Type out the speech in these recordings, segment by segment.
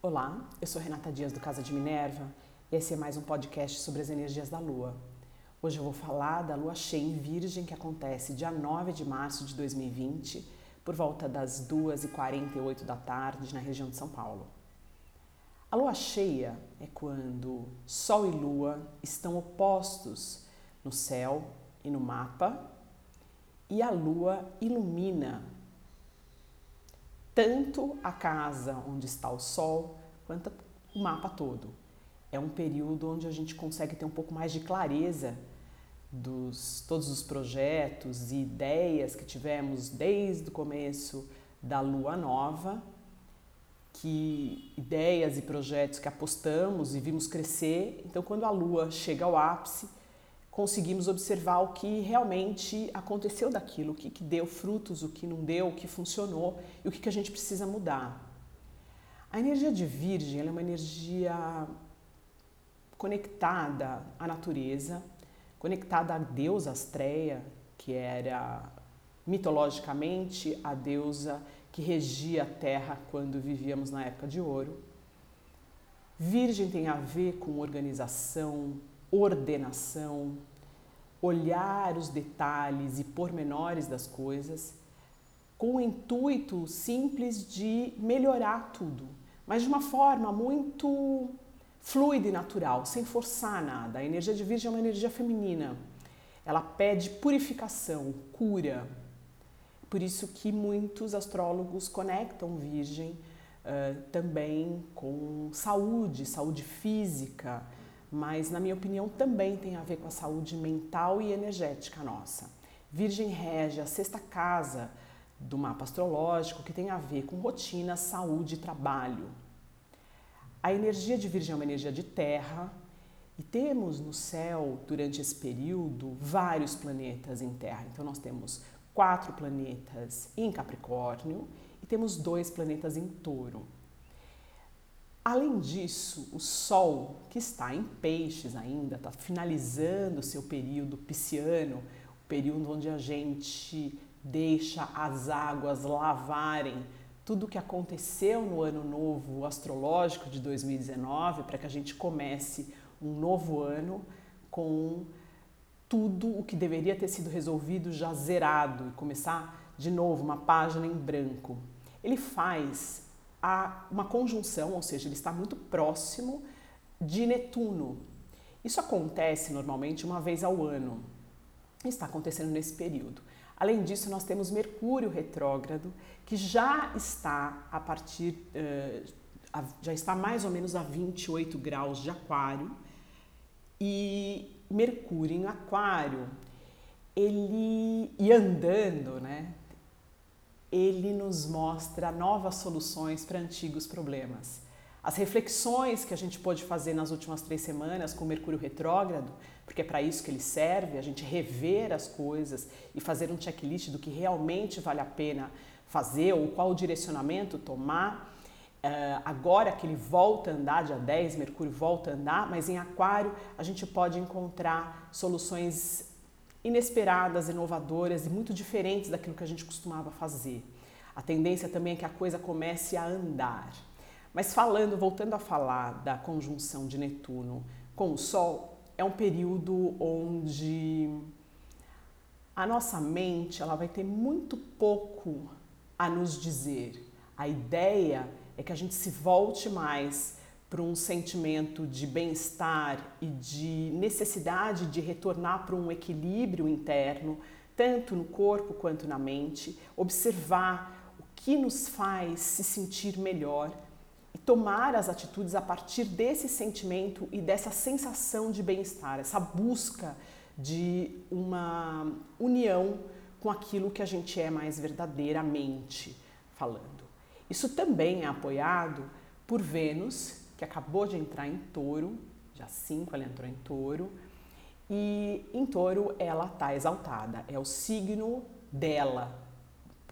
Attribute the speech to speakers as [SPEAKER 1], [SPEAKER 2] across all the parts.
[SPEAKER 1] Olá, eu sou Renata Dias do Casa de Minerva e esse é mais um podcast sobre as energias da Lua. Hoje eu vou falar da Lua cheia em Virgem que acontece dia 9 de março de 2020 por volta das 2h48 da tarde na região de São Paulo. A lua cheia é quando Sol e Lua estão opostos no céu e no mapa e a lua ilumina tanto a casa onde está o Sol quanto o mapa todo. É um período onde a gente consegue ter um pouco mais de clareza dos todos os projetos e ideias que tivemos desde o começo da lua nova, que ideias e projetos que apostamos e vimos crescer. Então, quando a lua chega ao ápice, conseguimos observar o que realmente aconteceu daquilo, o que, que deu frutos, o que não deu, o que funcionou e o que, que a gente precisa mudar. A energia de Virgem é uma energia conectada à natureza, conectada à deusa Astreia, que era mitologicamente a deusa que regia a terra quando vivíamos na época de ouro. Virgem tem a ver com organização, ordenação, olhar os detalhes e pormenores das coisas, com o intuito simples de melhorar tudo, mas de uma forma muito fluida e natural, sem forçar nada. A energia de Virgem é uma energia feminina. Ela pede purificação, cura. Por isso que muitos astrólogos conectam Virgem uh, também com saúde, saúde física, mas na minha opinião também tem a ver com a saúde mental e energética nossa. Virgem rege a sexta casa do mapa astrológico que tem a ver com rotina, saúde e trabalho. A energia de Virgem é uma energia de terra e temos no céu, durante esse período, vários planetas em terra. Então, nós temos quatro planetas em Capricórnio e temos dois planetas em Touro. Além disso, o Sol, que está em peixes ainda, está finalizando o seu período pisciano, o período onde a gente deixa as águas lavarem tudo o que aconteceu no ano novo astrológico de 2019, para que a gente comece um novo ano com tudo o que deveria ter sido resolvido já zerado e começar de novo uma página em branco. Ele faz a uma conjunção, ou seja, ele está muito próximo de Netuno. Isso acontece normalmente uma vez ao ano. Está acontecendo nesse período. Além disso, nós temos Mercúrio retrógrado, que já está a partir, uh, já está mais ou menos a 28 graus de Aquário. E Mercúrio em Aquário, ele e andando, né? Ele nos mostra novas soluções para antigos problemas. As reflexões que a gente pôde fazer nas últimas três semanas com Mercúrio retrógrado, porque é para isso que ele serve, a gente rever as coisas e fazer um checklist do que realmente vale a pena fazer ou qual direcionamento tomar. Uh, agora que ele volta a andar, dia 10, Mercúrio volta a andar, mas em Aquário a gente pode encontrar soluções inesperadas, inovadoras e muito diferentes daquilo que a gente costumava fazer. A tendência também é que a coisa comece a andar. Mas falando, voltando a falar da conjunção de Netuno com o Sol, é um período onde a nossa mente ela vai ter muito pouco a nos dizer. A ideia é que a gente se volte mais para um sentimento de bem-estar e de necessidade de retornar para um equilíbrio interno, tanto no corpo quanto na mente, observar o que nos faz se sentir melhor e tomar as atitudes a partir desse sentimento e dessa sensação de bem-estar, essa busca de uma união com aquilo que a gente é mais verdadeiramente falando. Isso também é apoiado por Vênus, que acabou de entrar em touro, já 5 ela entrou em touro, e em touro ela está exaltada, é o signo dela,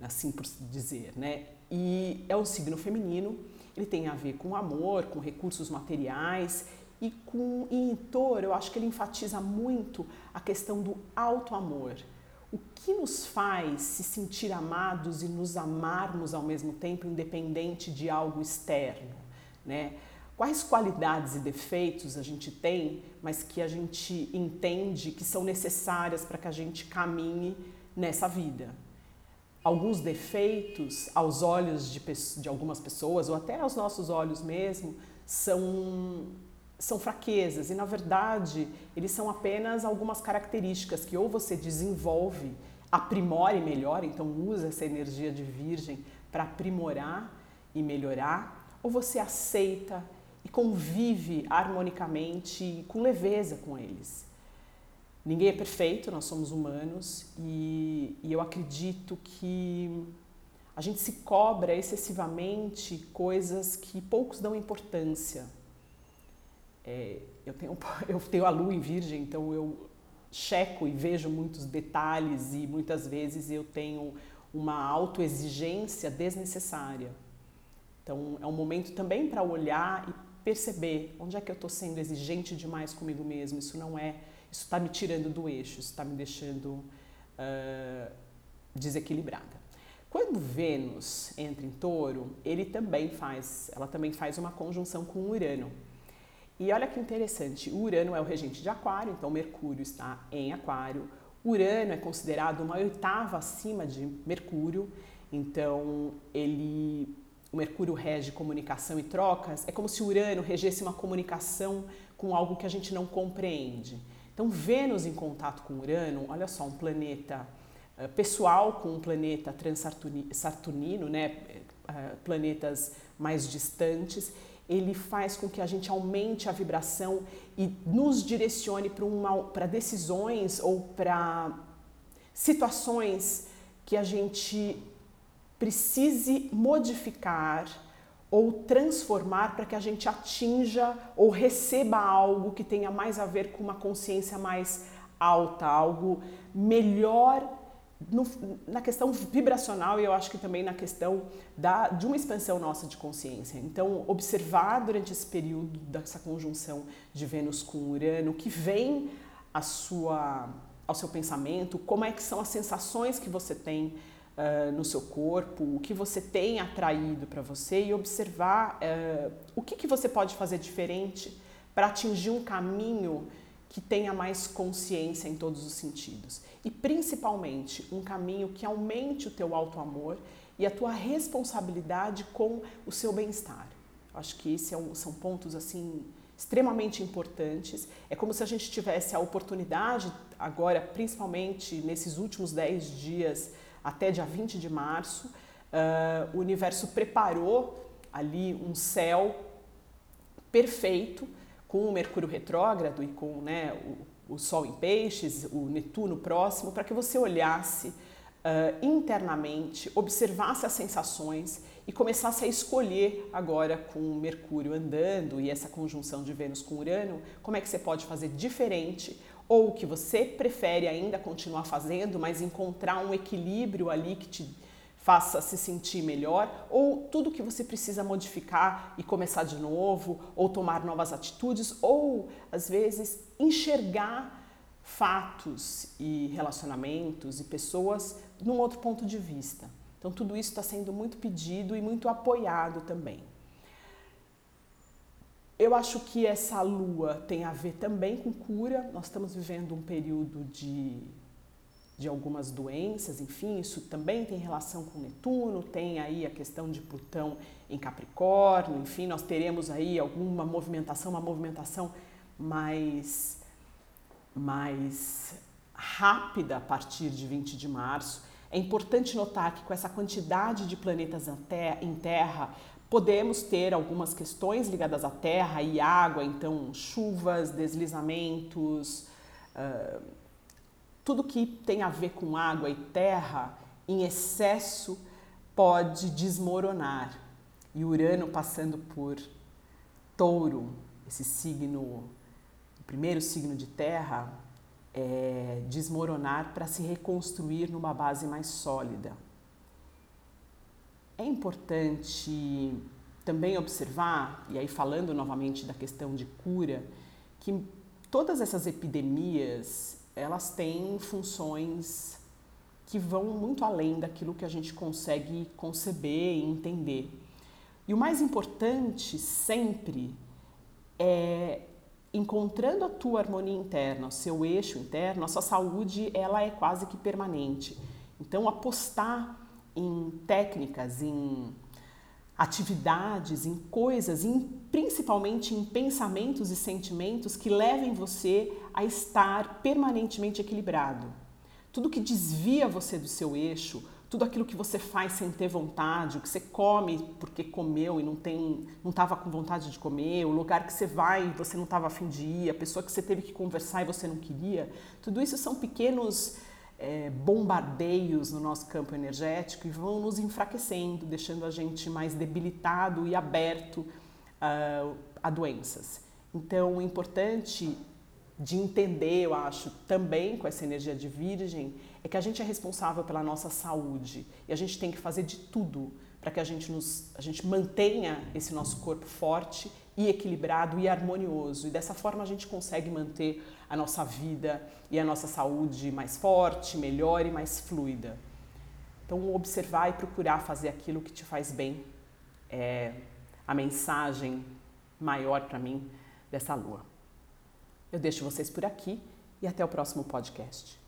[SPEAKER 1] assim por dizer, né? E é um signo feminino, ele tem a ver com amor, com recursos materiais e com e em touro eu acho que ele enfatiza muito a questão do alto amor. O que nos faz se sentir amados e nos amarmos ao mesmo tempo, independente de algo externo? né? Quais qualidades e defeitos a gente tem, mas que a gente entende que são necessárias para que a gente caminhe nessa vida? Alguns defeitos, aos olhos de, de algumas pessoas, ou até aos nossos olhos mesmo, são são fraquezas e na verdade eles são apenas algumas características que ou você desenvolve, aprimora e melhora, então usa essa energia de virgem para aprimorar e melhorar, ou você aceita e convive harmonicamente com leveza com eles. Ninguém é perfeito, nós somos humanos e, e eu acredito que a gente se cobra excessivamente coisas que poucos dão importância é, eu, tenho, eu tenho a lua em virgem, então eu checo e vejo muitos detalhes e muitas vezes eu tenho uma autoexigência desnecessária. Então é um momento também para olhar e perceber onde é que eu estou sendo exigente demais comigo mesmo. Isso não é, isso está me tirando do eixo, isso está me deixando uh, desequilibrada. Quando Vênus entra em Touro, ele também faz, ela também faz uma conjunção com Urano. E olha que interessante, Urano é o regente de Aquário, então Mercúrio está em Aquário. Urano é considerado uma oitava acima de Mercúrio, então ele o Mercúrio rege comunicação e trocas, é como se Urano regesse uma comunicação com algo que a gente não compreende. Então, Vênus em contato com Urano, olha só, um planeta uh, pessoal com um planeta transsaturnino, né, uh, planetas mais distantes, ele faz com que a gente aumente a vibração e nos direcione para decisões ou para situações que a gente precise modificar ou transformar para que a gente atinja ou receba algo que tenha mais a ver com uma consciência mais alta, algo melhor no, na questão vibracional e eu acho que também na questão da, de uma expansão nossa de consciência. Então, observar durante esse período dessa conjunção de Vênus com Urano, que vem a sua, ao seu pensamento, como é que são as sensações que você tem uh, no seu corpo, o que você tem atraído para você e observar uh, o que, que você pode fazer diferente para atingir um caminho que tenha mais consciência em todos os sentidos. E principalmente um caminho que aumente o teu auto-amor e a tua responsabilidade com o seu bem-estar. Acho que esses é são pontos assim extremamente importantes. É como se a gente tivesse a oportunidade agora, principalmente nesses últimos 10 dias até dia 20 de março, uh, o universo preparou ali um céu perfeito com o Mercúrio retrógrado e com né, o, o, Sol em peixes, o Netuno próximo, para que você olhasse uh, internamente, observasse as sensações e começasse a escolher agora com o Mercúrio andando e essa conjunção de Vênus com Urano, como é que você pode fazer diferente ou o que você prefere ainda continuar fazendo, mas encontrar um equilíbrio ali que te faça se sentir melhor, ou tudo que você precisa modificar e começar de novo, ou tomar novas atitudes, ou às vezes enxergar fatos e relacionamentos e pessoas num outro ponto de vista. Então, tudo isso está sendo muito pedido e muito apoiado também. Eu acho que essa lua tem a ver também com cura. Nós estamos vivendo um período de de algumas doenças, enfim, isso também tem relação com Netuno, tem aí a questão de Plutão em Capricórnio, enfim, nós teremos aí alguma movimentação, uma movimentação mais, mais rápida a partir de 20 de março. É importante notar que com essa quantidade de planetas em Terra, podemos ter algumas questões ligadas à Terra e água, então chuvas, deslizamentos, uh, tudo que tem a ver com água e terra em excesso pode desmoronar. E Urano passando por Touro, esse signo, o primeiro signo de terra, é desmoronar para se reconstruir numa base mais sólida. É importante também observar, e aí falando novamente da questão de cura, que todas essas epidemias elas têm funções que vão muito além daquilo que a gente consegue conceber e entender. E o mais importante sempre é encontrando a tua harmonia interna, o seu eixo interno, a sua saúde ela é quase que permanente. Então apostar em técnicas, em atividades, em coisas, em, principalmente em pensamentos e sentimentos que levem você a estar permanentemente equilibrado. Tudo que desvia você do seu eixo, tudo aquilo que você faz sem ter vontade, o que você come porque comeu e não tem, não estava com vontade de comer, o lugar que você vai e você não estava afim de ir, a pessoa que você teve que conversar e você não queria, tudo isso são pequenos é, bombardeios no nosso campo energético e vão nos enfraquecendo, deixando a gente mais debilitado e aberto uh, a doenças. Então, o importante de entender, eu acho, também com essa energia de virgem, é que a gente é responsável pela nossa saúde e a gente tem que fazer de tudo para que a gente, nos, a gente mantenha esse nosso corpo forte e equilibrado e harmonioso. E dessa forma a gente consegue manter a nossa vida e a nossa saúde mais forte, melhor e mais fluida. Então, observar e procurar fazer aquilo que te faz bem é a mensagem maior para mim dessa lua. Eu deixo vocês por aqui e até o próximo podcast.